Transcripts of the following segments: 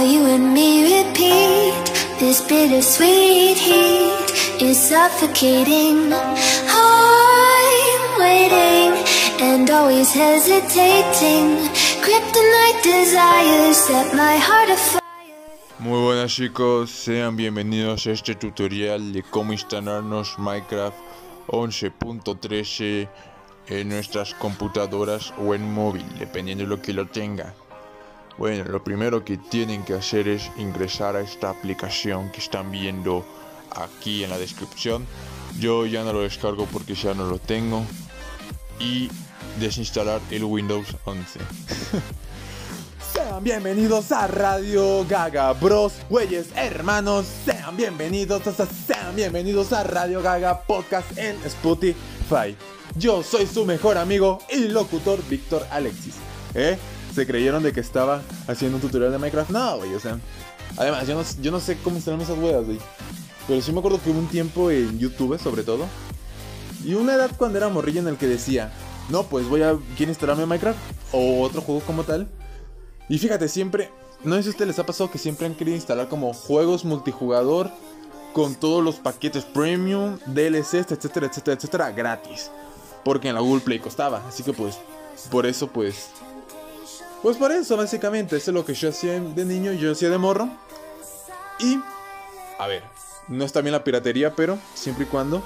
while you and me repeat this bittersweet heat is suffocating. I'm waiting and always hesitating. Kryptonite desires set my heart afire. Muy buenas chicos, sean bienvenidos a este tutorial de cómo instalarnos Minecraft 11.13 en nuestras computadoras o en móvil, dependiendo de lo que lo tenga. Bueno, lo primero que tienen que hacer es ingresar a esta aplicación que están viendo aquí en la descripción. Yo ya no lo descargo porque ya no lo tengo. Y desinstalar el Windows 11. Sean bienvenidos a Radio Gaga, bros, güeyes, hermanos. Sean bienvenidos, o sea, sean bienvenidos a Radio Gaga Podcast en Spotify. Yo soy su mejor amigo y locutor Víctor Alexis. ¿Eh? ¿Se creyeron de que estaba haciendo un tutorial de Minecraft? No, güey, o sea. Además, yo no, yo no sé cómo instalar esas weas, güey. Pero sí me acuerdo que hubo un tiempo en YouTube, sobre todo. Y una edad cuando era morrillo en el que decía, no, pues voy a. ¿Quieren instalarme Minecraft? O otro juego como tal. Y fíjate, siempre. No sé si a ustedes les ha pasado que siempre han querido instalar como juegos multijugador con todos los paquetes premium, DLCs, etcétera, etcétera, etcétera, gratis. Porque en la Google Play costaba. Así que pues, por eso pues. Pues por eso, básicamente. Eso es lo que yo hacía de niño yo hacía de morro. Y. A ver, no está bien la piratería, pero siempre y cuando.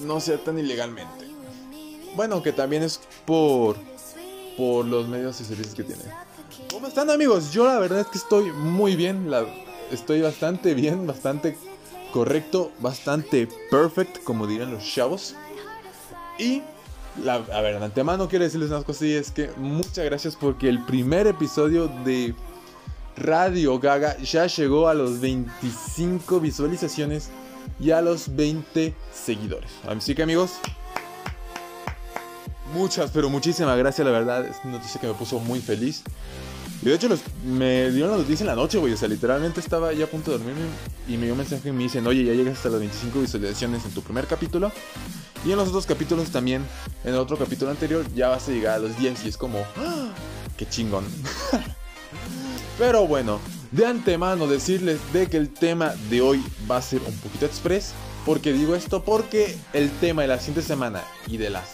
No sea tan ilegalmente. Bueno, que también es por. Por los medios y servicios que tiene. ¿Cómo están amigos? Yo la verdad es que estoy muy bien. Estoy bastante bien, bastante correcto, bastante perfect, como dirían los chavos. Y, a ver, de antemano quiero decirles unas cosillas. Que muchas gracias porque el primer episodio de Radio Gaga ya llegó a los 25 visualizaciones y a los 20 seguidores. Así que amigos, muchas, pero muchísimas gracias, la verdad. Es una noticia que me puso muy feliz. Y de hecho los, me dieron la noticia en la noche, güey. O sea, literalmente estaba ya a punto de dormirme y me dio un mensaje y me dicen, oye, ya llegas hasta las 25 visualizaciones en tu primer capítulo. Y en los otros capítulos también, en el otro capítulo anterior, ya vas a llegar a los 10 y es como, ¡ah! ¡qué chingón! Pero bueno, de antemano decirles de que el tema de hoy va a ser un poquito express. ¿Por qué digo esto? Porque el tema de la siguiente semana y de las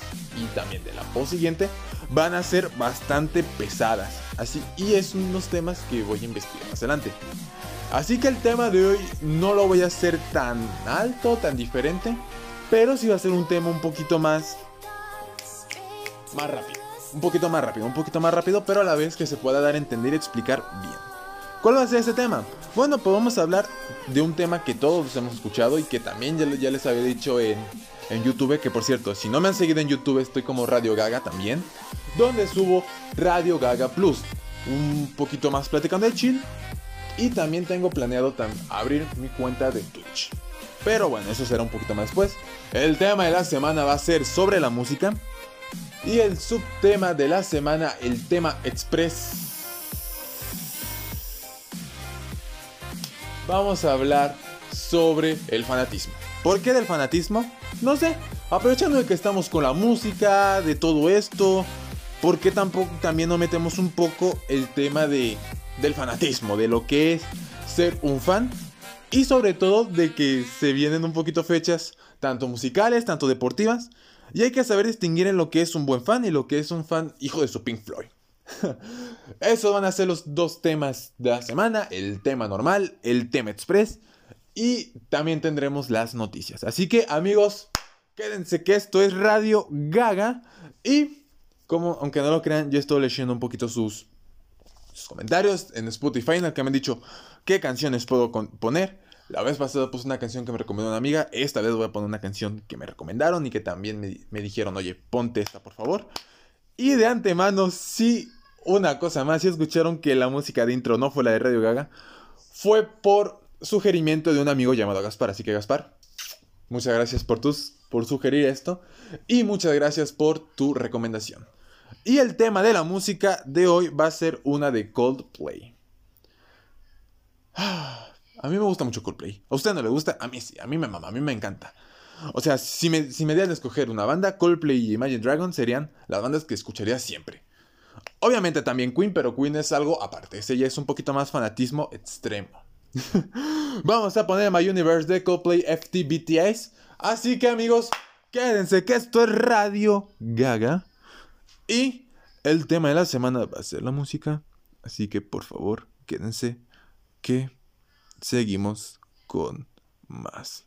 y también de la post siguiente van a ser bastante pesadas. Así y es unos temas que voy a investigar más adelante. Así que el tema de hoy no lo voy a hacer tan alto, tan diferente, pero sí va a ser un tema un poquito más más rápido. Un poquito más rápido, un poquito más rápido, pero a la vez que se pueda dar a entender y explicar bien. ¿Cuál va a ser ese tema? Bueno, pues vamos a hablar de un tema que todos hemos escuchado y que también ya, ya les había dicho en, en, YouTube, que por cierto, si no me han seguido en YouTube estoy como Radio Gaga también, donde subo Radio Gaga Plus, un poquito más platicando de chill y también tengo planeado abrir mi cuenta de Twitch. Pero bueno, eso será un poquito más después. El tema de la semana va a ser sobre la música. Y el subtema de la semana, el tema express. Vamos a hablar sobre el fanatismo. ¿Por qué del fanatismo? No sé. Aprovechando de que estamos con la música, de todo esto. ¿Por qué tampoco también no metemos un poco el tema de, del fanatismo? De lo que es ser un fan. Y sobre todo de que se vienen un poquito fechas, tanto musicales, tanto deportivas. Y hay que saber distinguir en lo que es un buen fan y lo que es un fan hijo de su Pink Floyd. Esos van a ser los dos temas de la semana, el tema normal, el tema express y también tendremos las noticias. Así que amigos, quédense que esto es Radio Gaga y aunque no lo crean, yo estoy leyendo un poquito sus, comentarios en Spotify en el que me han dicho qué canciones puedo poner. La vez pasada puse una canción que me recomendó una amiga. Esta vez voy a poner una canción que me recomendaron y que también me, me dijeron, oye, ponte esta por favor. Y de antemano, sí, una cosa más, si escucharon que la música de intro no fue la de Radio Gaga, fue por sugerimiento de un amigo llamado Gaspar. Así que Gaspar, muchas gracias por, tus, por sugerir esto y muchas gracias por tu recomendación. Y el tema de la música de hoy va a ser una de Coldplay. A mí me gusta mucho Coldplay. ¿A usted no le gusta? A mí sí, a mí me mama, a mí me encanta. O sea, si me, si dieran a escoger una banda, Coldplay y Imagine Dragons serían las bandas que escucharía siempre. Obviamente también Queen, pero Queen es algo aparte. Ese ya es un poquito más fanatismo extremo. Vamos a poner My Universe de Coldplay FT Así que amigos, quédense que esto es Radio Gaga. Y el tema de la semana va a ser la música. Así que por favor, quédense que seguimos con más.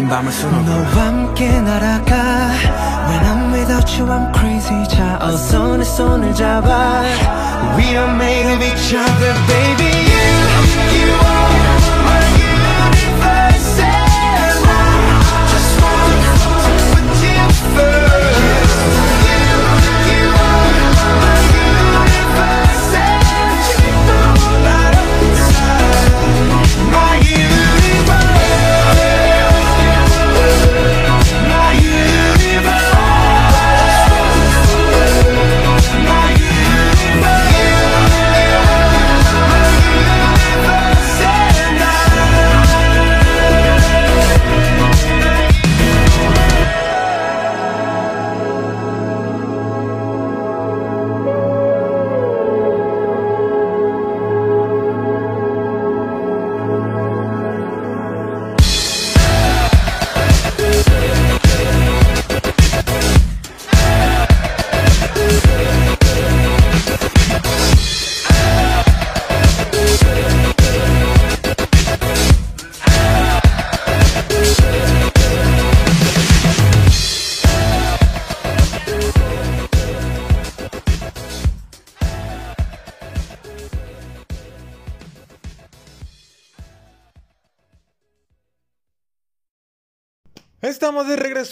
thinking about my.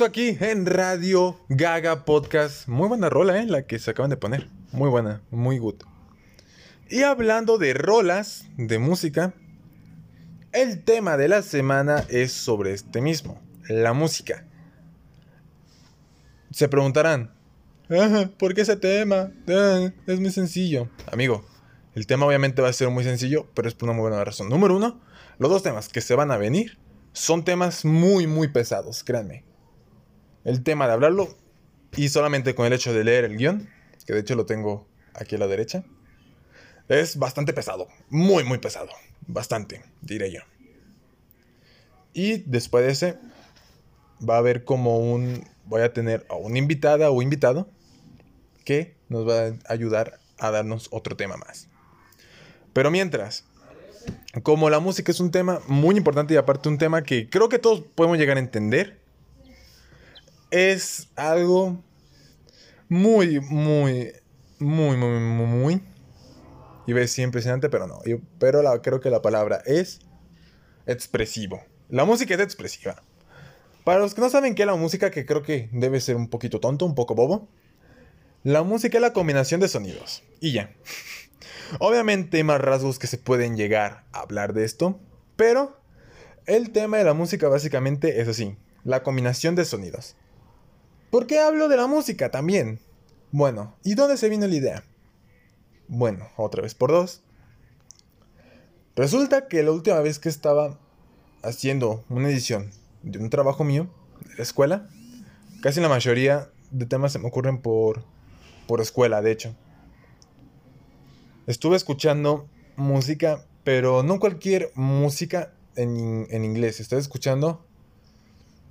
Aquí en Radio Gaga Podcast. Muy buena rola, ¿eh? La que se acaban de poner. Muy buena, muy good. Y hablando de rolas, de música, el tema de la semana es sobre este mismo, la música. Se preguntarán, ¿por qué ese tema? Ah, es muy sencillo. Amigo, el tema obviamente va a ser muy sencillo, pero es por una muy buena razón. Número uno, los dos temas que se van a venir son temas muy, muy pesados, créanme. El tema de hablarlo y solamente con el hecho de leer el guion, que de hecho lo tengo aquí a la derecha, es bastante pesado, muy, muy pesado, bastante, diré yo. Y después de ese, va a haber como un voy a tener a una invitada o invitado que nos va a ayudar a darnos otro tema más. Pero mientras, como la música es un tema muy importante y aparte un tema que creo que todos podemos llegar a entender, es algo muy, muy, muy, muy, muy, muy, iba a decir impresionante, pero no, yo, pero la, creo que la palabra es expresivo. La música es expresiva. Para los que no saben qué es la música, que creo que debe ser un poquito tonto, un poco bobo, la música es la combinación de sonidos. Y ya. Obviamente hay más rasgos que se pueden llegar a hablar de esto, pero el tema de la música básicamente es así, la combinación de sonidos. ¿Por qué hablo de la música también? Bueno, ¿y dónde se vino la idea? Bueno, otra vez por dos. Resulta que la última vez que estaba haciendo una edición de un trabajo mío de la escuela, casi la mayoría de temas se me ocurren por, por escuela, de hecho. Estuve escuchando música, pero no cualquier música en, en inglés. Estoy escuchando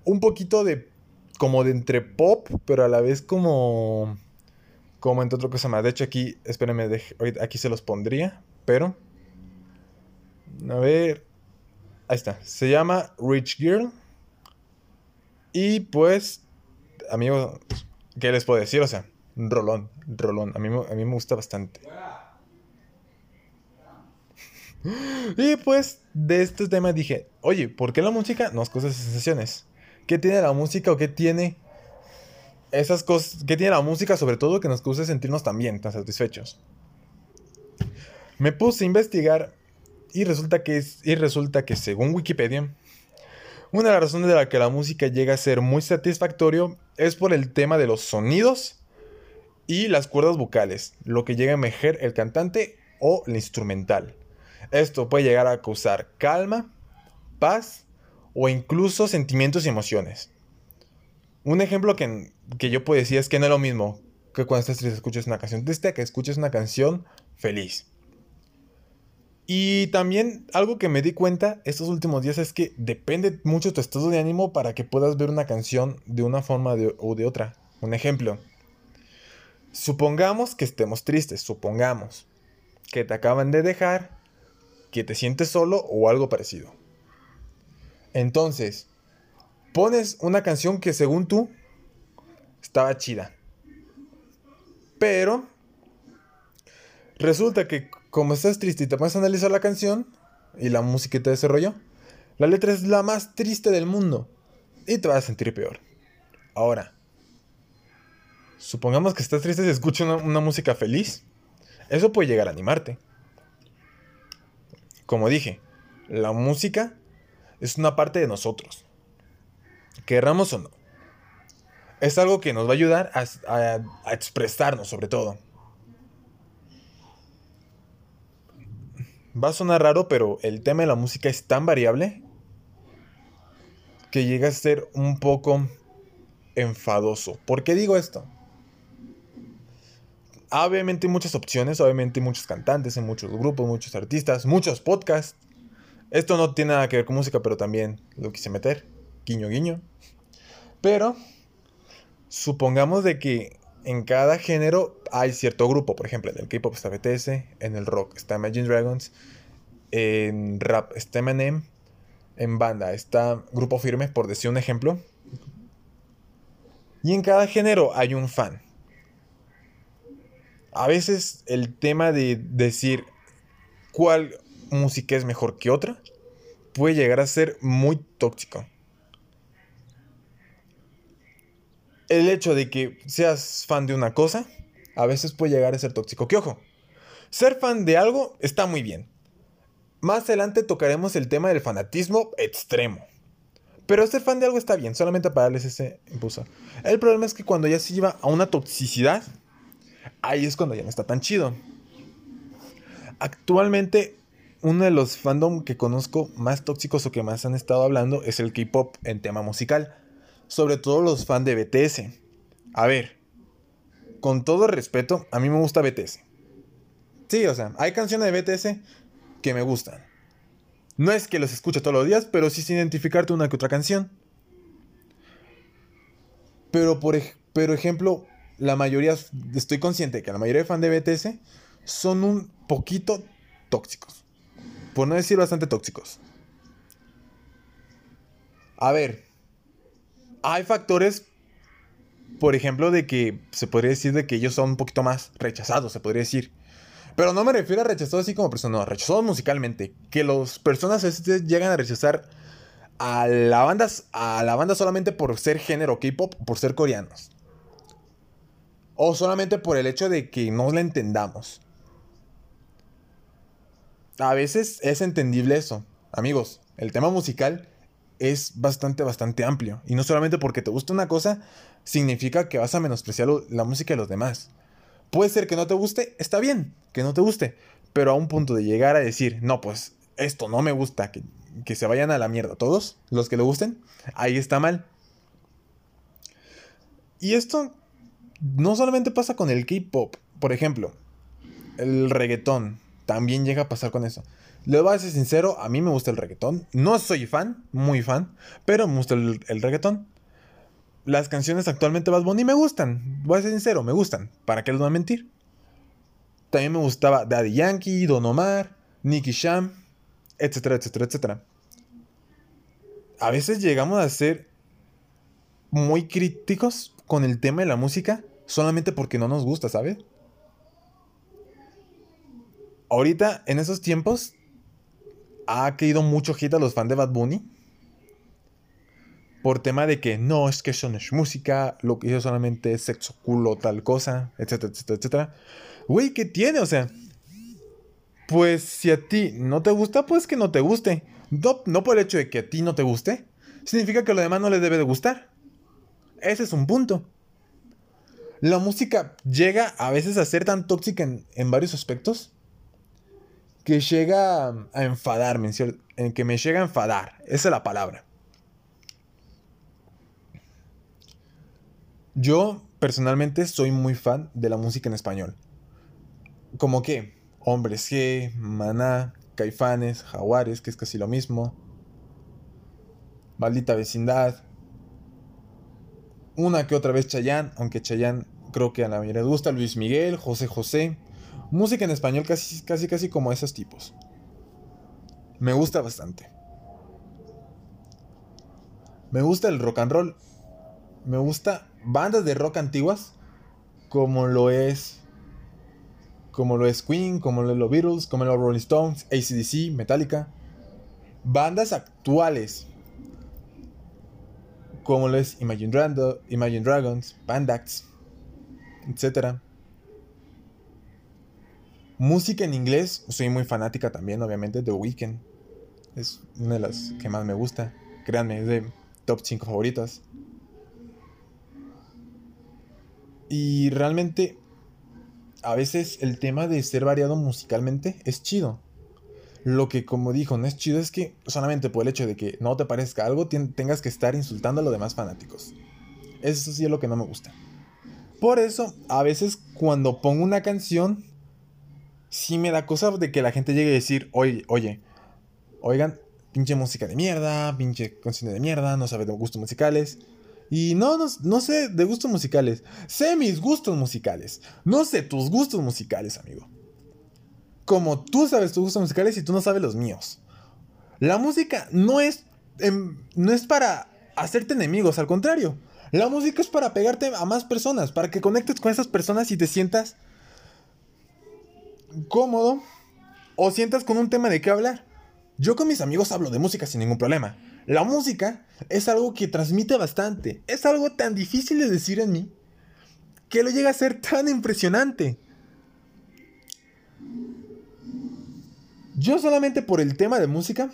un poquito de como de entre pop, pero a la vez como como entre otra cosa más. De hecho aquí, espérenme, aquí se los pondría, pero a ver, ahí está. Se llama Rich Girl. Y pues, amigo, ¿qué les puedo decir? O sea, rolón, rolón. A mí, a mí me gusta bastante. Y pues de este tema dije, oye, ¿por qué la música nos causa sensaciones? ¿Qué tiene la música o qué tiene esas cosas, qué tiene la música sobre todo que nos causa sentirnos tan bien, tan satisfechos? Me puse a investigar y resulta que, y resulta que según Wikipedia, una de las razones de la que la música llega a ser muy satisfactorio es por el tema de los sonidos y las cuerdas vocales, lo que llega a emerger el cantante o el instrumental. Esto puede llegar a causar calma, paz o incluso sentimientos y emociones. Un ejemplo que, yo puedo decir es que no es lo mismo que cuando estás triste escuchas una canción triste que escuches una canción feliz. Y también algo que me di cuenta estos últimos días es que depende mucho tu estado de ánimo para que puedas ver una canción de una forma o de otra. Un ejemplo. Supongamos que estemos tristes, supongamos que te acaban de dejar que te sientes solo o algo parecido. Entonces, pones una canción que según tú estaba chida. Pero resulta que como estás triste y te pones a analizar la canción y la música te desarrolló, la letra es la más triste del mundo y te vas a sentir peor. Ahora, supongamos que estás triste y escuchas una, una música feliz. Eso puede llegar a animarte. Como dije, la música es una parte de nosotros. Querramos o no. Es algo que nos va a ayudar a, expresarnos sobre todo. Va a sonar raro, pero el tema de la música es tan variable que llega a ser un poco enfadoso. ¿Por qué digo esto? obviamente hay muchas opciones, obviamente hay muchos cantantes, hay muchos grupos, muchos artistas, muchos podcasts. Esto no tiene nada que ver con música, pero también lo quise meter. Guiño, guiño. Pero supongamos de que en cada género hay cierto grupo. Por ejemplo, en el K-pop está BTS, en el rock está Imagine Dragons, en rap está Eminem, en banda está Grupo Firme, por decir un ejemplo. Y en cada género hay un fan a veces el tema de decir cuál música es mejor que otra puede llegar a ser muy tóxico. El hecho de que seas fan de una cosa a veces puede llegar a ser tóxico. Que ojo, ser fan de algo está muy bien. Más adelante tocaremos el tema del fanatismo extremo. Pero ser fan de algo está bien, solamente para darles ese impulso. El problema es que cuando ya se lleva a una toxicidad, ahí es cuando ya no está tan chido. Actualmente, uno de los fandom que conozco más tóxicos o que más han estado hablando es el K-pop en tema musical. Sobre todo los fans de BTS. A ver, con todo respeto, a mí me gusta BTS. Sí, o sea, hay canciones de BTS que me gustan. No es que los escuche todos los días, pero sí sin identificarte una que otra canción. Pero por ejemplo, la mayoría, estoy consciente que la mayoría de fans de BTS son un poquito tóxicos. Por no decir bastante tóxicos. A ver, hay factores, por ejemplo, de que se podría decir de que ellos son un poquito más rechazados, se podría decir. Pero no me refiero a rechazados así como personas, no, rechazados musicalmente. Que las personas llegan a rechazar a la banda, a la banda solamente por ser género K-pop, por ser coreanos. O solamente por el hecho de que no la entendamos. A veces es entendible eso. Amigos, el tema musical es bastante, bastante amplio. Y no solamente porque te gusta una cosa, significa que vas a menospreciar la música de los demás. Puede ser que no te guste, está bien, que no te guste. Pero a un punto de llegar a decir, no, pues esto no me gusta, que, que se vayan a la mierda todos, los que le gusten, ahí está mal. Y esto no solamente pasa con el K-pop, por ejemplo, el reggaetón también llega a pasar con eso. Le voy a ser sincero, a mí me gusta el reggaetón. No soy fan, muy fan, pero me gusta el, el reggaetón. Las canciones actualmente Bad Bunny me gustan, voy a ser sincero, me gustan. ¿Para qué les voy a mentir? También me gustaba Daddy Yankee, Don Omar, Nicky Sham, etcétera, etcétera, etcétera. A veces llegamos a ser muy críticos con el tema de la música solamente porque no nos gusta, ¿sabes? Ahorita, en esos tiempos, ha caído mucho hit a los fans de Bad Bunny. Por tema de que no, es que eso no es música, lo que hizo solamente es sexo, culo, tal cosa, etcétera, etcétera, etcétera. Güey, ¿qué tiene? O sea, pues si a ti no te gusta, pues que no te guste. No, no por el hecho de que a ti no te guste, significa que a lo demás no les debe de gustar. Ese es un punto. La música llega a veces a ser tan tóxica en, en varios aspectos que llega a, enfadarme, en, que me llega a enfadar. Esa es la palabra. Yo personalmente soy muy fan de la música en español. Como que Hombres G, Maná, Caifanes, Jaguares, que es casi lo mismo. Maldita vecindad. Una que otra vez Chayanne, aunque Chayanne creo que a la les gusta. Luis Miguel, José José. Música en español casi, casi, casi como esos tipos. Me gusta bastante. Me gusta el rock and roll. Me gusta bandas de rock antiguas. Como lo es. Como lo es Queen, como lo es los Beatles, como lo es Rolling Stones, ACDC, Metallica. Bandas actuales. Como lo es Imagine, Imagine Dragons, Pandax, etc. Música en inglés, soy muy fanática también, obviamente, de Weeknd. Es una de las que más me gusta. Créanme, es de top 5 favoritas. Y realmente, a veces el tema de ser variado musicalmente es chido. Lo que, como dijo, no es chido es que solamente por el hecho de que no te parezca algo, tengas que estar insultando a los demás fanáticos. Eso sí es lo que no me gusta. Por eso, a veces cuando pongo una canción, sí me da cosa de que la gente llegue a decir, oye, oye, oigan, pinche música de mierda, pinche canción de mierda, no sabe de gustos musicales. Y no, no, no sé de gustos musicales. Sé mis gustos musicales. No sé tus gustos musicales, amigo. Como tú sabes tus gustos musicales y tú no sabes los míos. La música no es, em, no es para hacerte enemigos, al contrario. La música es para pegarte a más personas, para que conectes con esas personas y te sientas cómodo o sientas con un tema de qué hablar. Yo con mis amigos hablo de música sin ningún problema. La música es algo que transmite bastante. Es algo tan difícil de decir en mí que lo llega a ser tan impresionante. Yo solamente por el tema de música,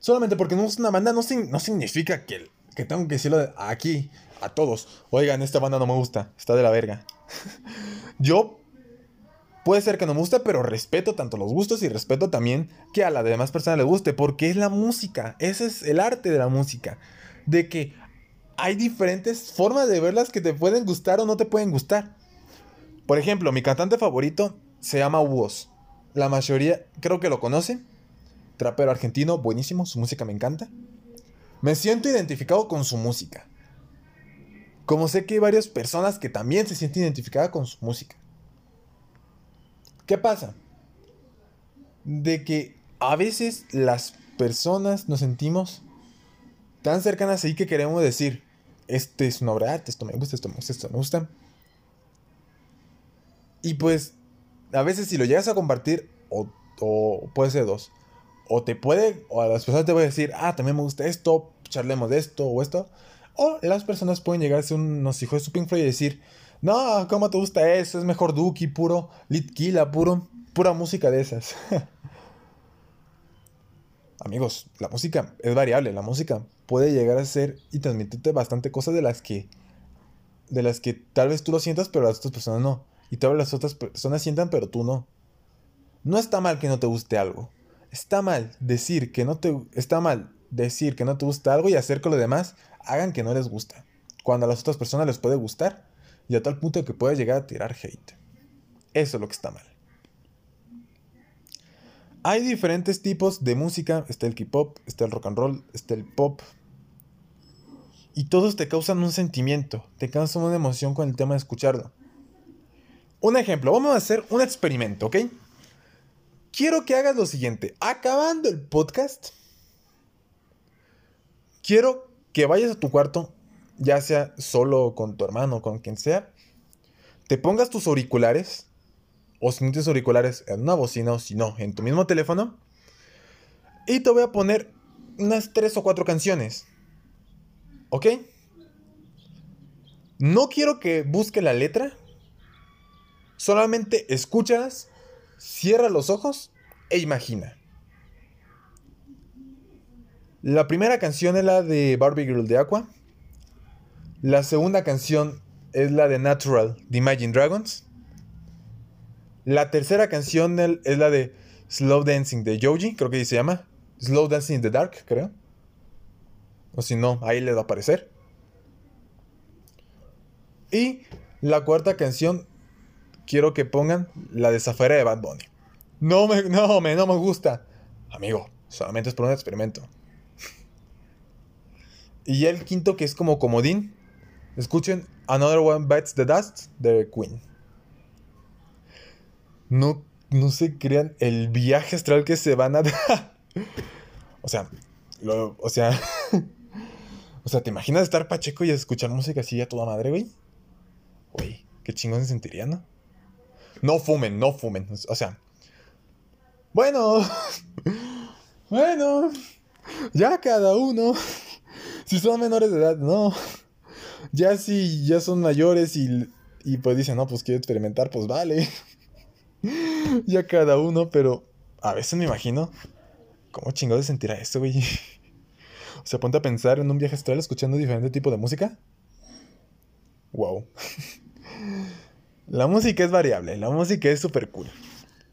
solamente porque no es una banda, no, no significa que, que tengo que decirlo de- aquí a todos. Oigan, esta banda no me gusta, está de la verga. Yo Puede ser que no me guste, pero respeto tanto los gustos y respeto también que a las demás personas les guste, porque es la música, ese es el arte de la música, de que hay diferentes formas de verlas que te pueden gustar o no te pueden gustar. Por ejemplo, mi cantante favorito se llama Woz. La mayoría creo que lo conocen. Trapero argentino, buenísimo, su música me encanta. Me siento identificado con su música. Como sé que hay varias personas que también se sienten identificadas con su música. ¿Qué pasa? De que a veces las personas nos sentimos tan cercanas ahí que queremos decir, este es una obra de arte, esto me gusta, esto me gusta, esto me gusta. Y pues, a veces si lo llegas a compartir, o, o puede ser dos, o te puede, o a las personas te a decir, ah, también me gusta esto, charlemos de esto o esto. O las personas pueden llegar a ser unos hijos de su Pink Floyd y decir, no, ¿cómo te gusta eso? Es mejor Dookie, puro Litkila, puro, pura música de esas. Amigos, la música es variable, la música puede llegar a ser y transmitirte bastante cosas de las que de las que tal vez tú lo sientas, pero las otras personas no. Y tal vez las otras personas sientan, pero tú no. No está mal que no te guste algo. Está mal decir que no te está mal decir que no te gusta algo y hacer que los demás hagan que no les gusta. Cuando a las otras personas les puede gustar y a tal punto que puede llegar a tirar hate. Eso es lo que está mal. Hay diferentes tipos de música. Está el K-pop, está el rock and roll, está el pop. Y todos te causan un sentimiento, te causan una emoción con el tema de escucharlo. Un ejemplo, vamos a hacer un experimento, ¿ok? Quiero que hagas lo siguiente. Acabando el podcast, quiero que vayas a tu cuarto, ya sea solo con tu hermano o con quien sea, te pongas tus auriculares, o si no tienes auriculares en una bocina o si no, en tu mismo teléfono, y te voy a poner unas tres o cuatro canciones. ¿Ok? No quiero que busque la letra. Solamente escúchalas, cierra los ojos e imagina. La primera canción es la de Barbie Girl de Aqua. La segunda canción es la de Natural de Imagine Dragons. La tercera canción es la de Slow Dancing de Joji, creo que se llama. Slow Dancing in the Dark, creo. O si no, ahí le va a aparecer. Y la cuarta canción, quiero que pongan la de de Bad Bunny. No me, no, me, no me gusta. Amigo, solamente es por un experimento. Y el quinto, que es como comodín. Escuchen Another One Bites the Dust de Queen. No, no se crean el viaje astral que se van a dar. o sea, o sea, o sea, ¿te imaginas estar pacheco y escuchar música así a toda madre, güey? Güey, qué chingón se sentiría, ¿no? No fumen, no fumen. O sea, bueno, bueno, ya cada uno. Si son menores de edad, no. Ya si ya son mayores y, y pues dicen, no, pues quiero experimentar, pues vale. ya cada uno, pero a veces me imagino cómo chingado se sentirá esto, güey. o sea, ponte a pensar en un viaje astral escuchando diferente tipo de música. Wow. la música es variable, la música es súper cool.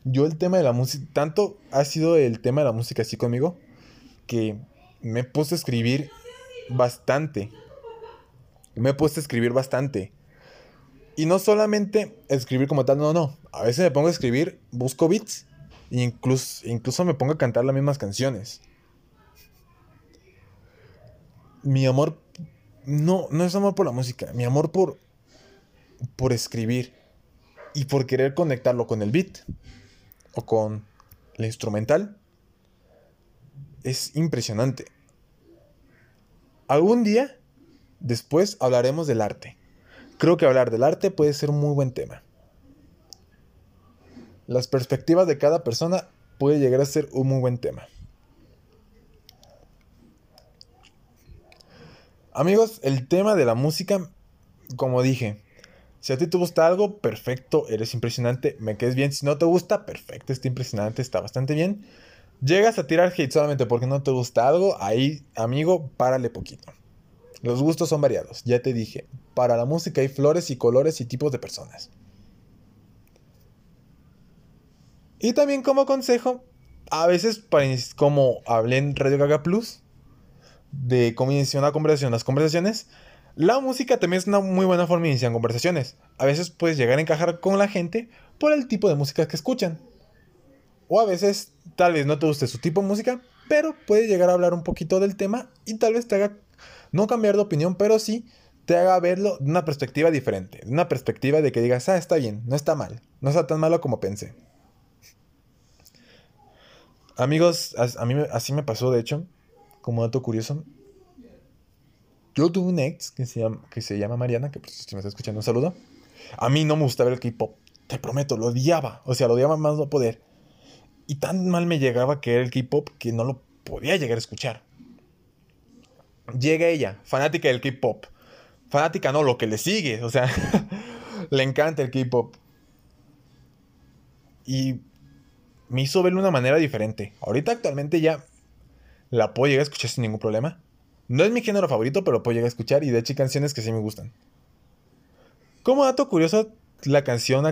Yo el tema de la música, tanto ha sido el tema de la música así conmigo, que me puse a escribir bastante. Me he puesto a escribir bastante. Y no solamente escribir como tal, no, no. A veces me pongo a escribir, busco beats. E incluso, incluso me pongo a cantar las mismas canciones. Mi amor. No, no es amor por la música. Mi amor por. por escribir. Y por querer conectarlo con el beat. O con la instrumental. Es impresionante. Algún día, después hablaremos del arte. Creo que hablar del arte puede ser un muy buen tema. Las perspectivas de cada persona puede llegar a ser un muy buen tema. Amigos, el tema de la música, como dije, si a ti te gusta algo, perfecto, eres impresionante, me quedes bien. Si no te gusta, perfecto, está impresionante, está bastante bien. Llegas a tirar hate solamente porque no te gusta algo, ahí, amigo, párale poquito. Los gustos son variados, ya te dije. Para la música hay flores y colores y tipos de personas. Y también como consejo, a veces, como hablé en Radio Gaga Plus, de cómo iniciar una conversación, las conversaciones, la música también es una muy buena forma de iniciar conversaciones. A veces puedes llegar a encajar con la gente por el tipo de música que escuchan. O a veces tal vez no te guste su tipo de música, pero puedes llegar a hablar un poquito del tema y tal vez te haga no cambiar de opinión, pero sí te haga verlo de una perspectiva diferente, de una perspectiva de que digas, ah, está bien, no está mal, no está tan malo como pensé. Amigos, a, mí así me pasó, de hecho, como dato curioso. Yo tuve un ex que se llama, que se llama Mariana, que pues, si me está escuchando, un saludo. A mí no me gustaba el K-pop, te prometo, lo odiaba, o sea, lo odiaba más no poder. Y tan mal me llegaba que era el K-pop que no lo podía llegar a escuchar. Llega ella, fanática del K-pop. Fanática no, lo que le sigue, o sea, le encanta el K-pop. Y me hizo verlo de una manera diferente. Ahorita actualmente ya la puedo llegar a escuchar sin ningún problema. No es mi género favorito, pero puedo llegar a escuchar y de hecho canciones que sí me gustan. Como dato curioso, la canción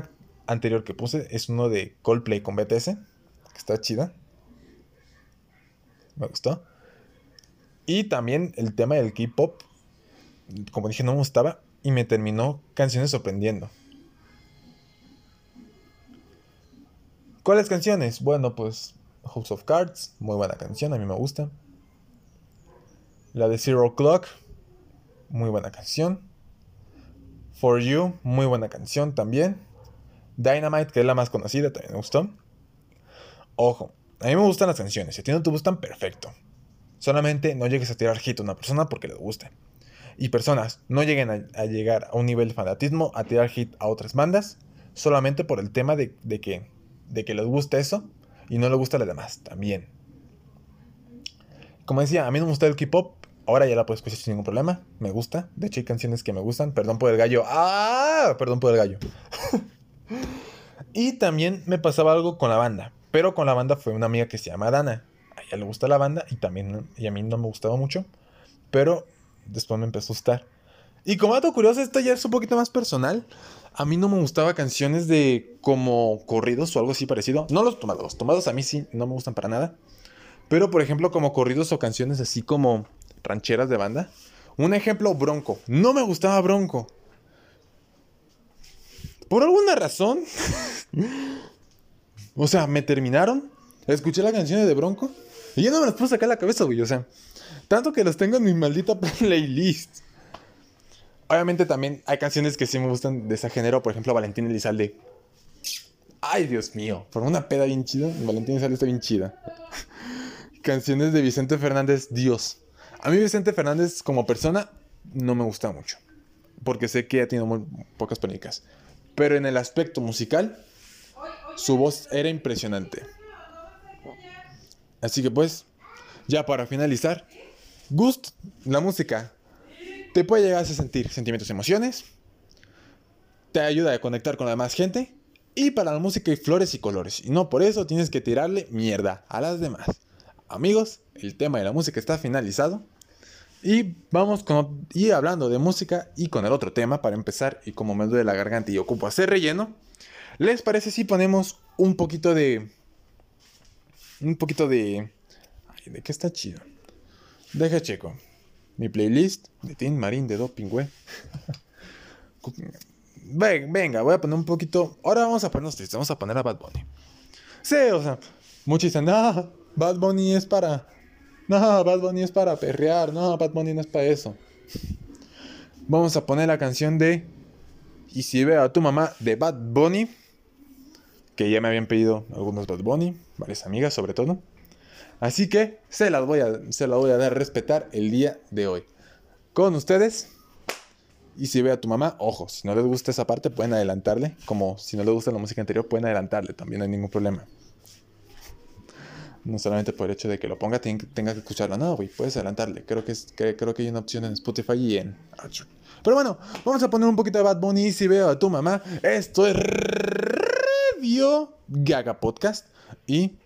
anterior que puse es uno de Coldplay con BTS, que está chida. Me gustó. Y también el tema del K-pop, como dije, no me gustaba y me terminó canciones sorprendiendo. ¿Cuáles canciones? Bueno, pues House of Cards, muy buena canción, a mí me gusta. La de Zero Clock, muy buena canción. For You, muy buena canción también. Dynamite, que es la más conocida, también me gustó. Ojo, a mí me gustan las canciones. Si a ti no te gustan, perfecto. Solamente no llegues a tirar hit a una persona porque le guste. Y personas, no lleguen a, llegar a un nivel de fanatismo a tirar hit a otras bandas solamente por el tema de, que, de que les gusta eso y no les gusta a las demás también. Como decía, a mí no me gusta el K-pop. Ahora ya la puedo escuchar sin ningún problema. Me gusta. De hecho, hay canciones que me gustan. Perdón por el gallo. ¡Ah! Perdón por el gallo. y también me pasaba algo con la banda. Pero con la banda fue una amiga que se llama Dana. Ella le gusta la banda y también y a mí no me gustaba mucho. Pero después me empezó a gustar. Y como dato curioso, esto ya es un poquito más personal. A mí no me gustaba canciones de como corridos o algo así parecido. No los tomados. Tomados a mí sí no me gustan para nada. Pero por ejemplo como corridos o canciones así como rancheras de banda. Un ejemplo, Bronco. No me gustaba Bronco. Por alguna razón. o sea, me terminaron. Escuché las canciones de Bronco. Y ya no me las puedo sacar la cabeza, güey. O sea, tanto que las tengo en mi maldita playlist. Obviamente también hay canciones que sí me gustan de ese género. Por ejemplo, Valentín Elizalde. Ay, Dios mío. Por una peda bien chida. Valentín Elizalde está bien chida. canciones de Vicente Fernández. Dios. A mí Vicente Fernández como persona no me gusta mucho. Porque sé que ha tenido muy pocas polémicas. Pero en el aspecto musical, su voz era impresionante. Así que pues, ya para finalizar, Gust, la música, te puede llegar a sentir sentimientos y emociones, te ayuda a conectar con la demás gente, y para la música hay flores y colores, y no por eso tienes que tirarle mierda a las demás. Amigos, el tema de la música está finalizado. Y vamos con, y hablando de música y con el otro tema para empezar, y como me duele la garganta y ocupo hacer relleno, ¿les parece si ponemos un poquito de... Un poquito de... Ay, ¿de qué está chido? Deja checo. Mi playlist de Team Marín de Doping, güey. Venga, voy a poner un poquito... Ahora vamos a ponernos tristes, vamos a poner a Bad Bunny. Sí, o sea, muchos dicen, no, Bad Bunny es para no, Bad Bunny es para perrear. No, Bad Bunny no es para eso. Vamos a poner la canción de Y si veo a tu mamá de Bad Bunny. Que ya me habían pedido algunos Bad Bunny. Varias amigas sobre todo. Así que se las voy a, se las voy a dar a respetar el día de hoy. Con ustedes. Y si ve a tu mamá, ojo, si no les gusta esa parte, pueden adelantarle. Como si no les gusta la música anterior, pueden adelantarle, también no hay ningún problema. No solamente por el hecho de que lo ponga, tenga que escucharlo. No, güey, puedes adelantarle. Creo que, creo que hay una opción en Spotify y en Pero bueno, vamos a poner un poquito de Bad Bunny si veo a tu mamá. Esto es Radio Gaga Podcast. Y,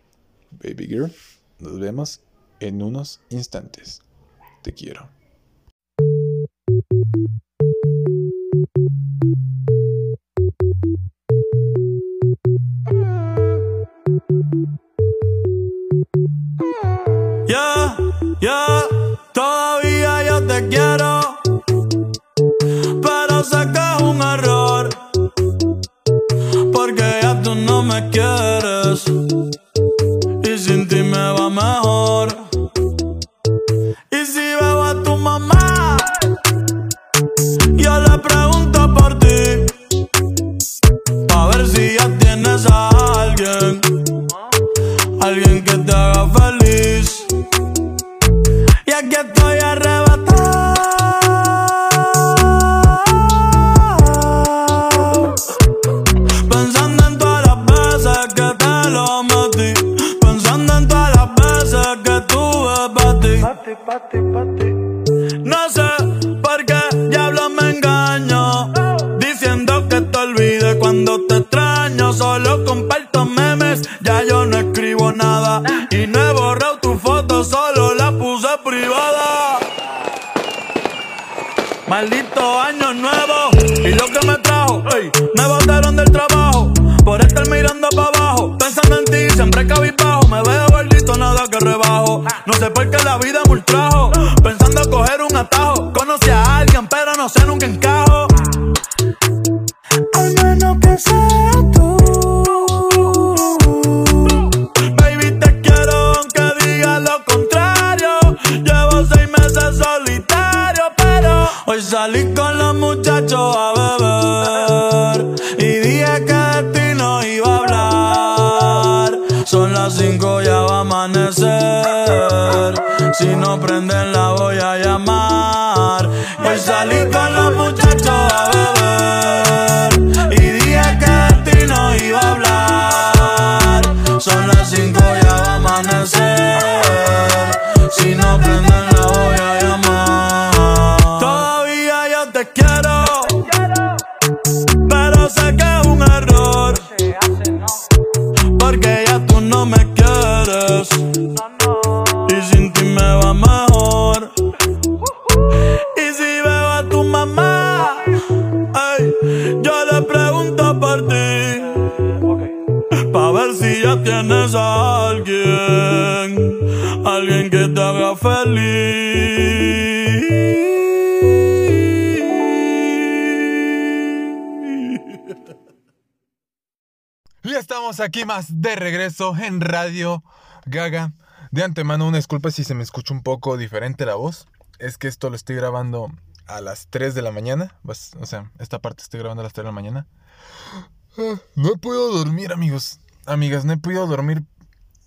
Baby Girl, nos vemos en unos instantes. Te quiero. Yeah, todavía yo te quiero, pero sé que es un error, porque ya tú no me quieres la vida me ultrajo, aquí más de regreso en Radio Gaga. De antemano, una disculpa si se me escucha un poco diferente la voz. Es que esto lo estoy grabando a las 3 de la mañana. Pues, o sea, esta parte estoy grabando a las 3 de la mañana. No he podido dormir, amigos. Amigas, no he podido dormir.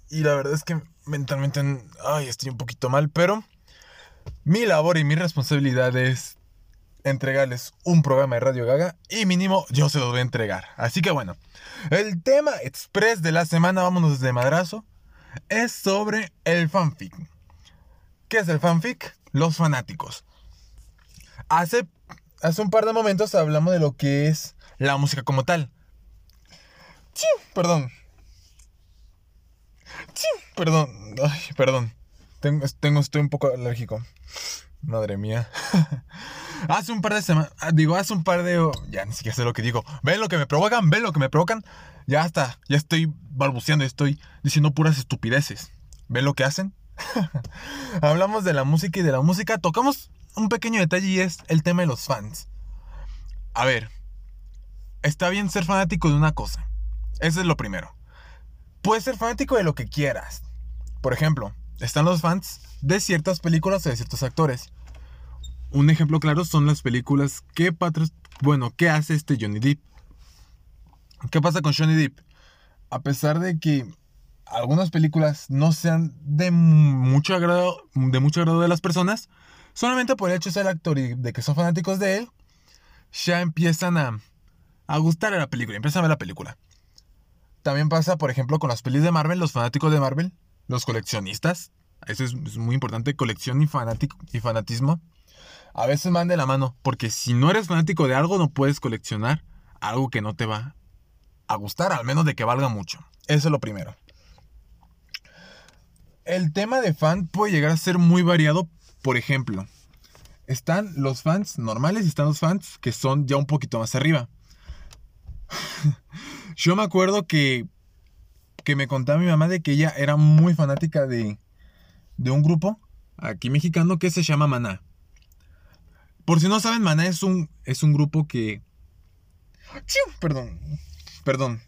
Y la verdad es que mentalmente ay, estoy un poquito mal. Pero mi labor y mi responsabilidad es entregarles un programa de Radio Gaga. Y mínimo yo se los voy a entregar. Así que bueno. El tema express de la semana, vámonos de madrazo, es sobre el fanfic. ¿Qué es el fanfic? Los fanáticos. Hace, hace un par de momentos hablamos de lo que es la música como tal. Perdón. Perdón. Ay, perdón. Tengo, tengo, estoy un poco alérgico. Madre mía. hace un par de semanas. Digo, hace un par de. Ya ni siquiera sé lo que digo. Ven lo que me provocan, ven lo que me provocan. Ya está. Ya estoy balbuceando, estoy diciendo puras estupideces. ¿Ven lo que hacen? Hablamos de la música y de la música. Tocamos un pequeño detalle y es el tema de los fans. A ver. Está bien ser fanático de una cosa. Eso es lo primero. Puedes ser fanático de lo que quieras. Por ejemplo, están los fans de ciertas películas o de ciertos actores. Un ejemplo claro son las películas que patro... bueno, ¿qué hace este Johnny Depp? ¿Qué pasa con Johnny Depp? A pesar de que algunas películas no sean de mucho agrado de mucho agrado de las personas, solamente por el hecho de ser actor y de que son fanáticos de él, ya empiezan a, a gustar a la película, empiezan a ver la película. También pasa, por ejemplo, con las pelis de Marvel, los fanáticos de Marvel, los coleccionistas. Eso es, es muy importante, colección y, fanático, y fanatismo. A veces van de la mano, porque si no eres fanático de algo, no puedes coleccionar algo que no te va a gustar, al menos de que valga mucho. Eso es lo primero. El tema de fan puede llegar a ser muy variado. Por ejemplo, están los fans normales y están los fans que son ya un poquito más arriba. Yo me acuerdo que, que me contaba mi mamá de que ella era muy fanática de, de un grupo aquí mexicano que se llama Maná. Por si no saben, Maná es un, es un grupo que... Perdón, perdón.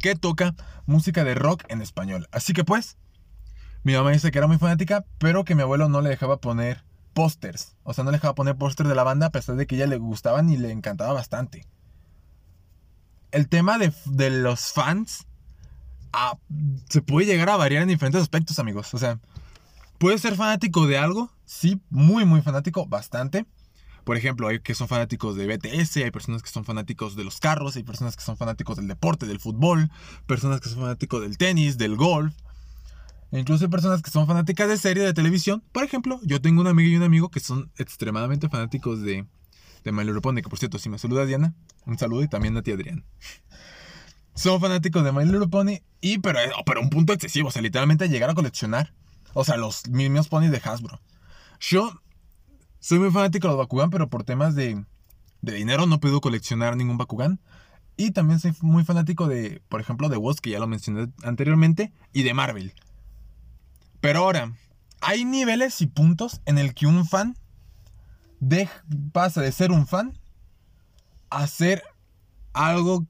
Que toca música de rock en español. Así que pues, mi mamá dice que era muy fanática, pero que mi abuelo no le dejaba poner pósters. O sea, no le dejaba poner pósters de la banda a pesar de que ella le gustaban y le encantaba bastante. El tema de, de los fans ah, se puede llegar a variar en diferentes aspectos, amigos. O sea, Puedes ser fanático de algo, sí, muy, muy fanático, bastante. Por ejemplo, hay que son fanáticos de BTS, hay personas que son fanáticos de los carros, hay personas que son fanáticos del deporte, del fútbol, personas que son fanáticos del tenis, del golf. E incluso hay personas que son fanáticas de serie de televisión. Por ejemplo, yo tengo una amiga y un amigo que son extremadamente fanáticos de, de My Little Pony. Que por cierto, si me saluda Diana, un saludo y también a ti Adrián. Son fanáticos de My Little Pony y pero, pero un punto excesivo, o sea, literalmente llegar a coleccionar. O sea, los mismos ponies de Hasbro. Yo soy muy fanático de los Bakugan, pero por temas de, de dinero no puedo coleccionar ningún Bakugan. Y también soy muy fanático de, por ejemplo, de Woz, que ya lo mencioné anteriormente, y de Marvel. Pero ahora, hay niveles y puntos en el que un fan pasa de ser un fan a ser algo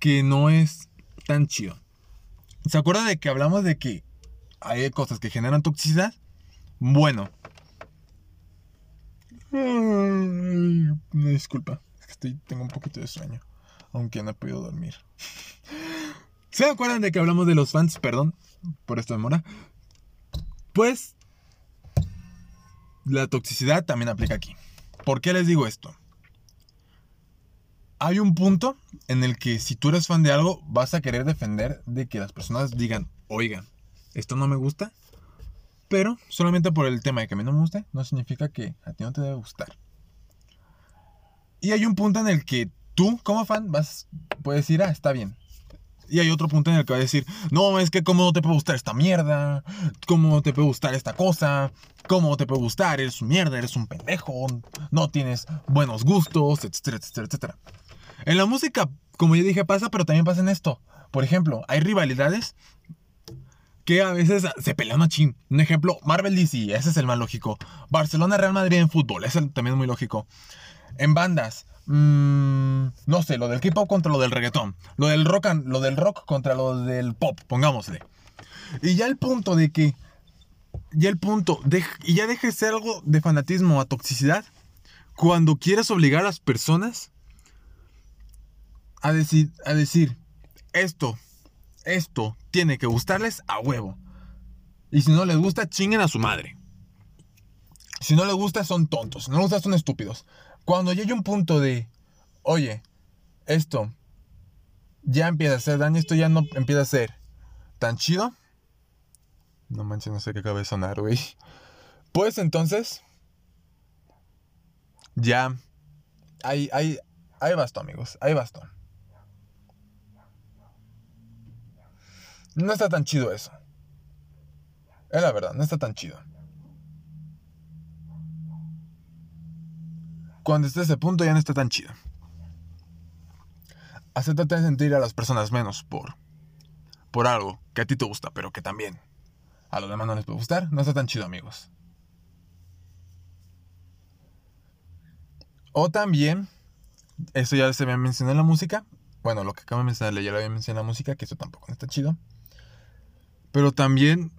que no es tan chido. ¿Se acuerda de que hablamos de que hay cosas que generan toxicidad? Bueno. Disculpa, estoy, tengo un poquito de sueño, aunque no he podido dormir. ¿Se acuerdan de que hablamos de los fans? Perdón por esta demora. Pues la toxicidad también aplica aquí. ¿Por qué les digo esto? Hay un punto en el que si tú eres fan de algo, vas a querer defender de que las personas digan, oigan, esto no me gusta, pero solamente por el tema de que a mí no me guste, no significa que a ti no te debe gustar. Y hay un punto en el que tú, como fan, vas, puedes decir, ah, está bien, y hay otro punto en el que va a decir, no, es que cómo no te puede gustar esta mierda, cómo no te puede gustar esta cosa, cómo te puede gustar, eres un mierda, eres un pendejo, no tienes buenos gustos, etcétera, etcétera, etcétera. En la música, como ya dije, pasa, pero también pasa en esto. Por ejemplo, hay rivalidades que a veces se pelean a chin. Un ejemplo, Marvel DC, ese es el más lógico. Barcelona Real Madrid en fútbol, ese también es muy lógico. En bandas, mmm, no sé, lo del K-pop contra lo del reggaetón. Lo del rock, lo del rock contra lo del pop, pongámosle. Y ya el punto de que. Ya el punto. De, y ya deje de ser algo de fanatismo a toxicidad. Cuando quieres obligar a las personas a decir, a decir esto, esto tiene que gustarles a huevo. Y si no les gusta, chinguen a su madre. Si no les gusta, son tontos. Si no les gusta, son estúpidos. Cuando hay un punto de, oye, esto ya empieza a ser daño, esto ya no empieza a ser tan chido. No manches, no sé qué acaba de sonar, güey. Pues entonces, ya, hay, hay, hay bastón, amigos, hay bastón. No está tan chido eso. Es la verdad, no está tan chido. Cuando esté a ese punto ya no está tan chido. Acéptate sentir a las personas menos por, por algo que a ti te gusta, pero que también a los demás no les puede gustar. No está tan chido, amigos. O también, eso ya se había mencionado en la música. Bueno, lo que acabo de mencionarle ya lo había mencionado en la música, que eso tampoco no está chido. Pero también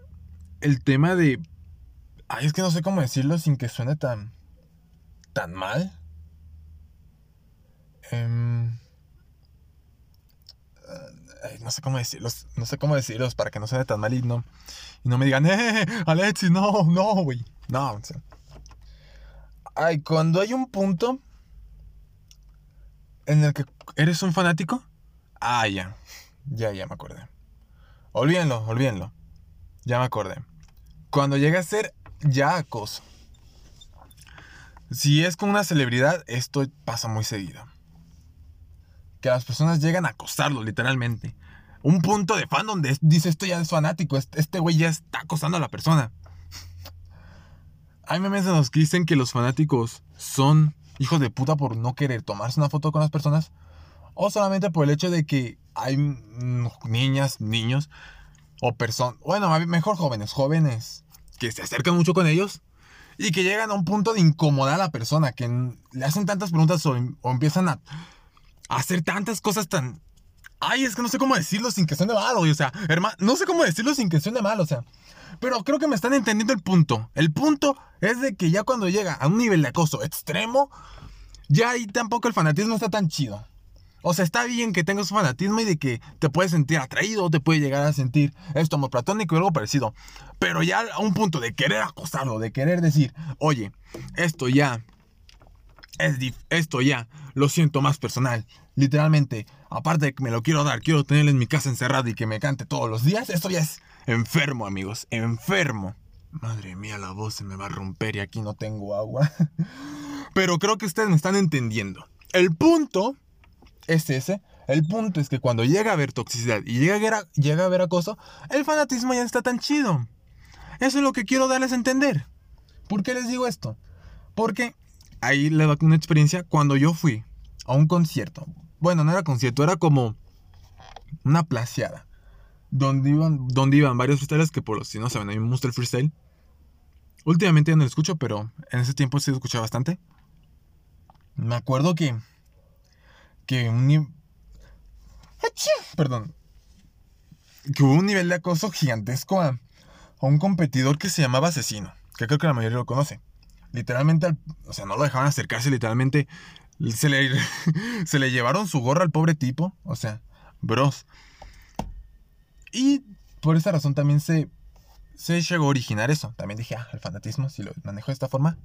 el tema de. Ay, es que no sé cómo decirlo sin que suene tan. tan mal. Em, no sé cómo decirlos. No sé cómo decirlos para que no suene tan mal y no. Y no me digan, ¡eh! Alexis, no, no, güey. No. Ay, cuando hay un punto en el que eres un fanático. Ah, ya. Ya, ya me acordé. Olvídenlo, olvídenlo. Ya me acordé. Cuando llega a ser ya acoso. Si es con una celebridad, esto pasa muy seguido. Que las personas llegan a acosarlo, literalmente. Un punto de fan donde dice esto ya es fanático, este güey ya está acosando a la persona. Hay memes en los que dicen que los fanáticos son hijos de puta por no querer tomarse una foto con las personas. O solamente por el hecho de que hay niñas, niños o personas, bueno, mejor jóvenes, jóvenes que se acercan mucho con ellos y que llegan a un punto de incomodar a la persona, que le hacen tantas preguntas o, empiezan a, hacer tantas cosas tan... Ay, es que no sé cómo decirlo sin que suene mal, o sea, hermano, no sé cómo decirlo sin que suene mal, o sea. Pero creo que me están entendiendo el punto. El punto es de que ya cuando llega a un nivel de acoso extremo, ya ahí tampoco el fanatismo está tan chido. O sea, está bien que tengas fanatismo y de que te puedes sentir atraído, te puede llegar a sentir esto amor platónico y algo parecido. Pero ya a un punto de querer acosarlo, de querer decir, oye, esto ya es esto ya lo siento más personal. Literalmente, aparte de que me lo quiero dar, quiero tenerlo en mi casa encerrado y que me cante todos los días, esto ya es enfermo, amigos, enfermo. Madre mía, la voz se me va a romper y aquí no tengo agua. Pero creo que ustedes me están entendiendo. El punto es ese. El punto es que cuando llega a haber toxicidad y llega a haber, llega a acoso, el fanatismo ya está tan chido. Eso es lo que quiero darles a entender. ¿Por qué les digo esto? Porque ahí le doy una experiencia cuando yo fui a un concierto. Bueno, no era concierto, era como una placeada. Donde iban, donde iban varios freestylers que por si no saben, hay un Monster Freestyle. Últimamente ya no lo escucho, pero en ese tiempo sí lo escuché bastante. Me acuerdo que. Que un. Perdón. Que hubo un nivel de acoso gigantesco a, a un competidor que se llamaba Asesino. Que creo que la mayoría lo conoce. Literalmente, o sea, no lo dejaban acercarse, literalmente se le, se le llevaron su gorra al pobre tipo. O sea, bros. Y por esa razón también se, se llegó a originar eso. También dije, ah, el fanatismo, si lo manejo de esta forma,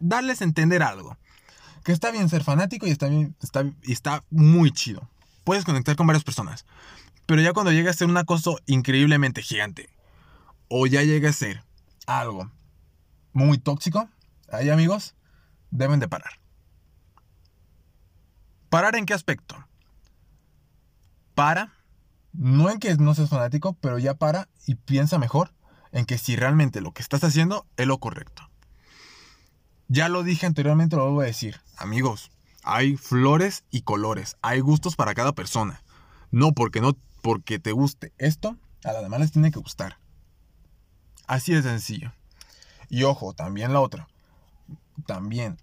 darles a entender algo. Que está bien ser fanático y está, bien, está, está muy chido. Puedes conectar con varias personas. Pero ya cuando llega a ser un acoso increíblemente gigante, o ya llega a ser algo muy tóxico, ahí amigos, deben de parar. ¿Parar en qué aspecto? Para, no en que no seas fanático, pero ya para y piensa mejor en que si realmente lo que estás haciendo es lo correcto. Ya lo dije anteriormente, lo voy a decir. Amigos, hay flores y colores, hay gustos para cada persona. No porque no porque te guste esto, a las demás les tiene que gustar. Así de sencillo. Y ojo, también la otra. También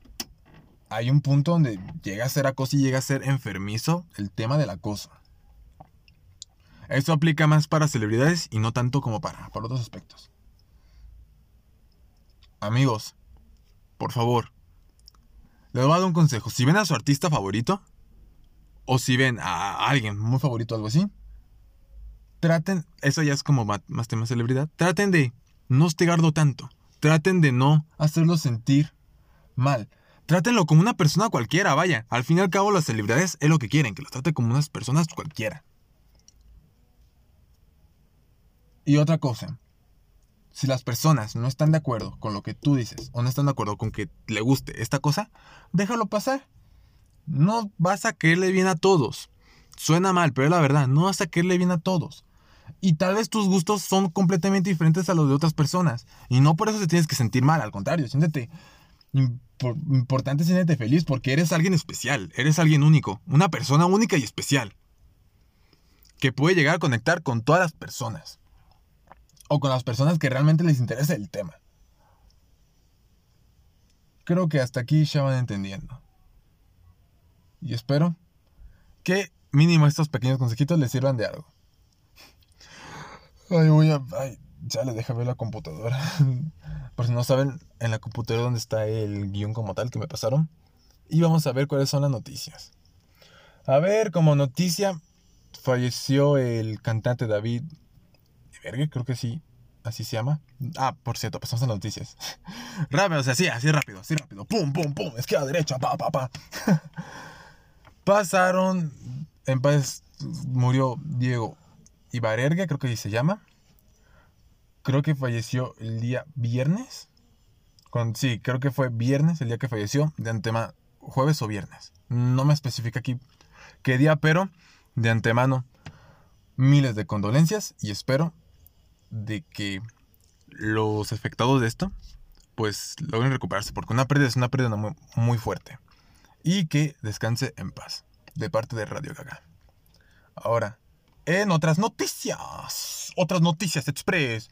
hay un punto donde llega a ser acoso y llega a ser enfermizo el tema del acoso. Esto aplica más para celebridades y no tanto como para, para otros aspectos. Amigos, por favor, les voy a dar un consejo. Si ven a su artista favorito, o si ven a alguien muy favorito algo así, traten, eso ya es como más, tema celebridad, traten de no hostigarlo tanto. Traten de no hacerlo sentir mal. Trátenlo como una persona cualquiera, vaya. Al fin y al cabo, las celebridades es lo que quieren, que los trate como unas personas cualquiera. Y otra cosa, si las personas no están de acuerdo con lo que tú dices o no están de acuerdo con que le guste esta cosa, déjalo pasar. No vas a caerle bien a todos. Suena mal, pero es la verdad, no vas a caerle bien a todos. Y tal vez tus gustos son completamente diferentes a los de otras personas. Y no por eso te tienes que sentir mal, al contrario, siéntete importante, siéntete feliz porque eres alguien especial, eres alguien único, una persona única y especial. Que puede llegar a conectar con todas las personas. O con las personas que realmente les interesa el tema. Creo que hasta aquí ya van entendiendo. Y espero que mínimo estos pequeños consejitos les sirvan de algo. Ay, voy a. Ay, ya le deja ver la computadora. Por si no saben, en la computadora donde está el guion como tal que me pasaron. Y vamos a ver cuáles son las noticias. A ver, como noticia, falleció el cantante David. Creo que sí. Así se llama. Ah, por cierto, pasamos a noticias. rápido, o sea, sí, así rápido, así rápido. Pum, pum, pum. Izquierda, derecha, pa, pa, pa. Pasaron. En paz murió Diego Ibarerga, creo que así se llama. Creo que falleció el día viernes. sí, creo que fue viernes el día que falleció. De antemano, jueves o viernes. No me especifica aquí qué día, pero de antemano, miles de condolencias y espero de que los afectados de esto pues logren recuperarse porque una pérdida es una pérdida muy, muy fuerte y que descanse en paz de parte de Radio Gaga. Ahora, en otras noticias. Otras noticias express.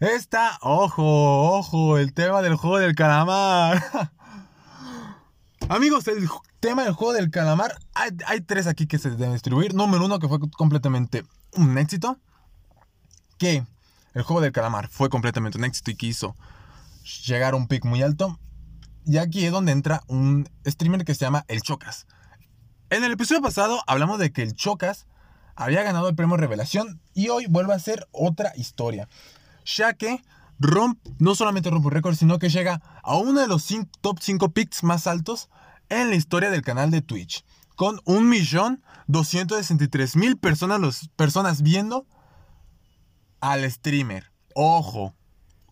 Esta, ojo, ojo, el tema del juego del calamar. Amigos, el tema del juego del calamar, hay, tres aquí que se deben distribuir. Número uno, que fue completamente un éxito. Que el juego del calamar fue completamente un éxito y quiso llegar a un pic muy alto. Y aquí es donde entra un streamer que se llama El Chocas. En el episodio pasado hablamos de que el Chocas había ganado el premio Revelación y hoy vuelve a ser otra historia. Ya que romp, no solamente rompe un récord, sino que llega a uno de los top 5 picks más altos en la historia del canal de Twitch. Con 1.263.000 personas, personas viendo al streamer. Ojo.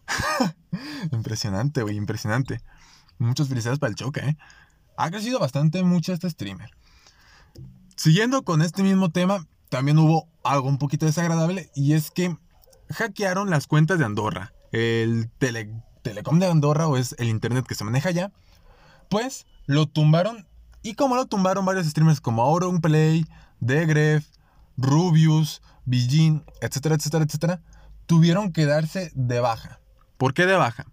impresionante, güey, impresionante. Muchas felicidades para el choque, ¿eh? Ha crecido bastante mucho este streamer. Siguiendo con este mismo tema, también hubo algo un poquito desagradable y es que hackearon las cuentas de Andorra. El Telecom de Andorra o es el internet que se maneja allá. Pues lo tumbaron y como lo tumbaron varios streamers como Auronplay, Degref, Rubius, Bijin, etcétera, etcétera, etcétera, tuvieron que darse de baja. ¿Por qué de baja?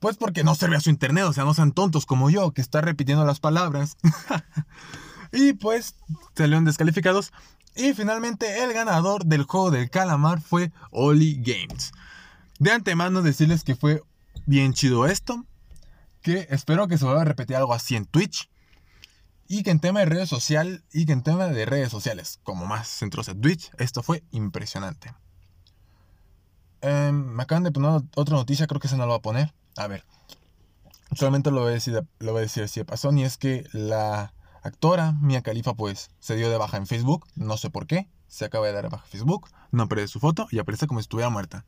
Pues porque no servía su internet, o sea, no sean tontos como yo, que está repitiendo las palabras. y pues salieron descalificados. Y finalmente el ganador del juego del calamar fue Oli Games. De antemano decirles que fue bien chido esto. Que espero que se vuelva a repetir algo así en Twitch. Y que en tema de redes sociales, y que en tema de redes sociales, como más centros de Twitch, esto fue impresionante. Em, me acaban de poner otra noticia, creo que se no lo va a poner. A ver. Solamente lo voy a decir, lo voy a decir si pasó. Y es que la actora Mia Khalifa pues se dio de baja en Facebook. No sé por qué. Se acaba de dar de baja en Facebook. No aparece su foto y aparece como si estuviera muerta.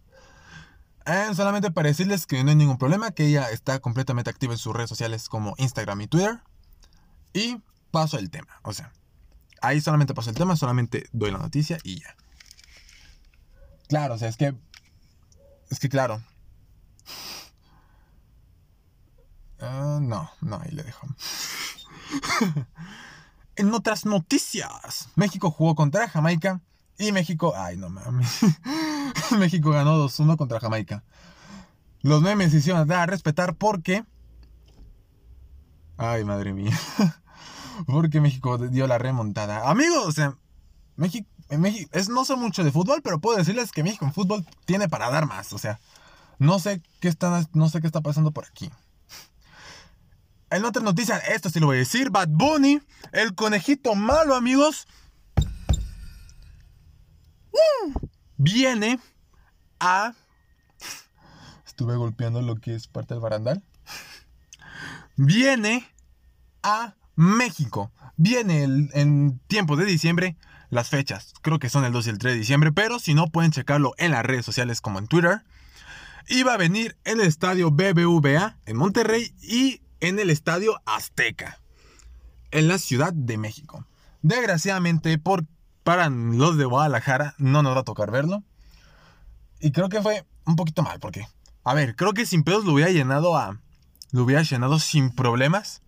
Eh, solamente para decirles que no hay ningún problema. Que ella está completamente activa en sus redes sociales como Instagram y Twitter. Y paso el tema. O sea, ahí solamente paso el tema. Solamente doy la noticia y ya. Claro, o sea, es que... Es que claro, Ah, no, no, ahí le dejo. en otras noticias, México jugó contra Jamaica y México, ay no mames, México ganó 2-1 contra Jamaica. Los memes se hicieron a respetar porque, ay madre mía, porque México dio la remontada. Amigos, o sea, México, México es, no sé mucho de fútbol, pero puedo decirles que México en fútbol tiene para dar más, o sea, no sé qué están, no sé qué está pasando por aquí. En otra noticia, esto sí lo voy a decir. Bad Bunny, el conejito malo, amigos. Viene a. Estuve golpeando lo que es parte del barandal. Viene a México. Viene en tiempo de diciembre. Las fechas, creo que son el 2 y el 3 de diciembre, pero si no pueden checarlo en las redes sociales como en Twitter. Iba a venir en el estadio BBVA en Monterrey y en el Estadio Azteca, en la Ciudad de México. Desgraciadamente, por, para los de Guadalajara, no nos va a tocar verlo. Y creo que fue un poquito mal, porque, a ver, creo que sin pedos lo hubiera llenado a. Lo hubiera llenado sin problemas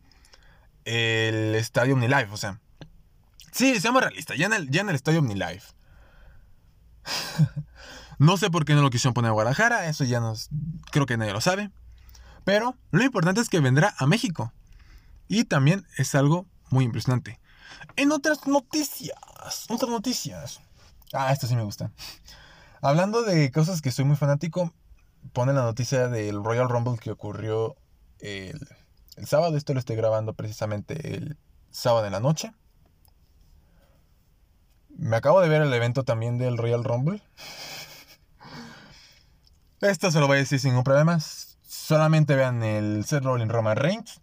el Estadio OmniLife, o sea. Sí, seamos realistas, ya en el, ya en el Estadio OmniLife. no sé por qué no lo quisieron poner a Guadalajara, eso ya nos. Creo que nadie lo sabe. Pero lo importante es que vendrá a México. Y también es algo muy impresionante. En otras noticias, otras noticias. Ah, esto sí me gusta. Hablando de cosas que soy muy fanático, pone la noticia del Royal Rumble que ocurrió el, el sábado. Esto lo estoy grabando precisamente el sábado en la noche. Me acabo de ver el evento también del Royal Rumble. Esto se lo voy a decir sin ningún problema. Solamente vean el Seth Rollins Roman Reigns,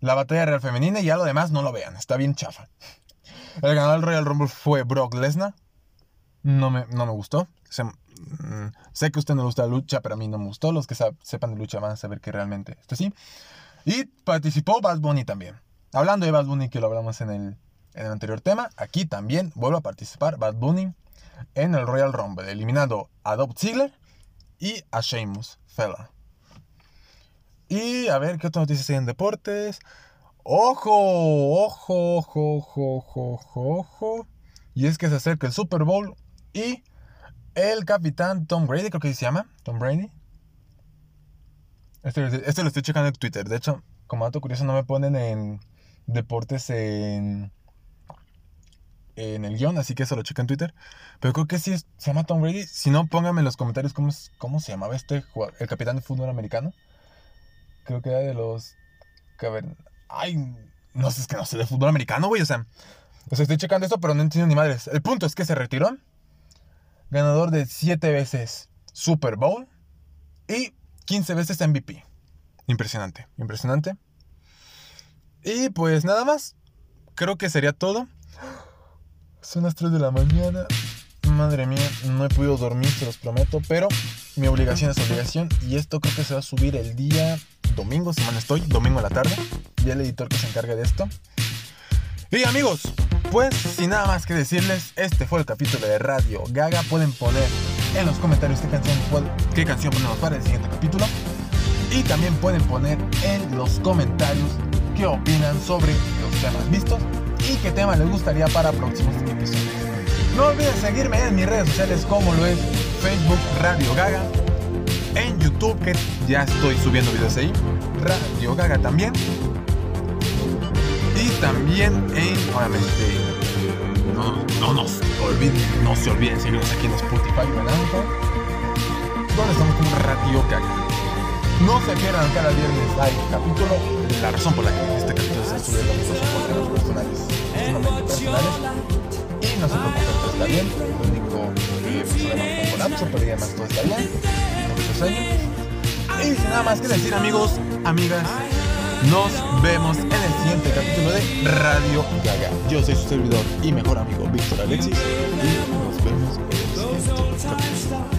la batalla real femenina y ya lo demás no lo vean, está bien chafa. El ganador del Royal Rumble fue Brock Lesnar. No me, no me gustó. Mm, sé que a usted no le gusta la lucha, pero a mí no me gustó. Los que sepan de lucha van a saber que realmente esto sí. Y participó Bad Bunny también. Hablando de Bad Bunny, que lo hablamos en el, en el anterior tema, aquí también vuelve a participar Bad Bunny en el Royal Rumble, eliminando a Dob Ziggler y a Sheamus Fella. Y a ver qué otras noticias hay en deportes. Ojo, ojo, ojo, ojo, ojo, ojo. Y es que se acerca el Super Bowl y el capitán Tom Brady, creo que se llama, Tom Brady. Este, este, lo estoy checando en Twitter. De hecho, como dato curioso, no me ponen en deportes en, en el guion, así que eso lo checo en Twitter. Pero creo que sí se llama Tom Brady. Si no, pónganme en los comentarios cómo, cómo se llamaba este el capitán de fútbol americano creo que era de los ver. Ay, no sé, es que no sé de fútbol americano, güey. O sea, o sea, estoy checando esto, pero no entiendo ni madres. El punto es que se retiró. Ganador de 7 veces Super Bowl y 15 veces MVP. Impresionante, impresionante. Y pues nada más. Creo que sería todo. Son las 3 de la mañana. Madre mía, no he podido dormir, se los prometo, pero mi obligación es obligación y esto creo que se va a subir el día domingo, no estoy, domingo a la tarde. Y el editor que se encarga de esto. Y amigos, pues sin nada más que decirles, este fue el capítulo de Radio Gaga. Pueden poner en los comentarios qué canción, qué canción ponemos para el siguiente capítulo. Y también pueden poner en los comentarios qué opinan sobre los temas vistos y qué tema les gustaría para próximos episodios. No olviden seguirme en mis redes sociales como lo es Facebook Radio Gaga, en YouTube que ya estoy subiendo videos ahí, Radio Gaga también, también en, obviamente, no, no, nos olviden, no se olviden seguirnos aquí en Spotify o en donde estamos con Radio Gaga. No se pierdan cada viernes hay capítulo. La razón por la que este capítulo se sube son por temas personales, personales. Y no se preocupen, todo está bien. Lo único problema con colapso, pero ya más todo está bien. Y sin nada más que decir, amigos, amigas, nos vemos en el siguiente capítulo de Radio Gaga. Yo soy su servidor y mejor amigo Víctor Alexis. Y nos vemos en el siguiente capítulo.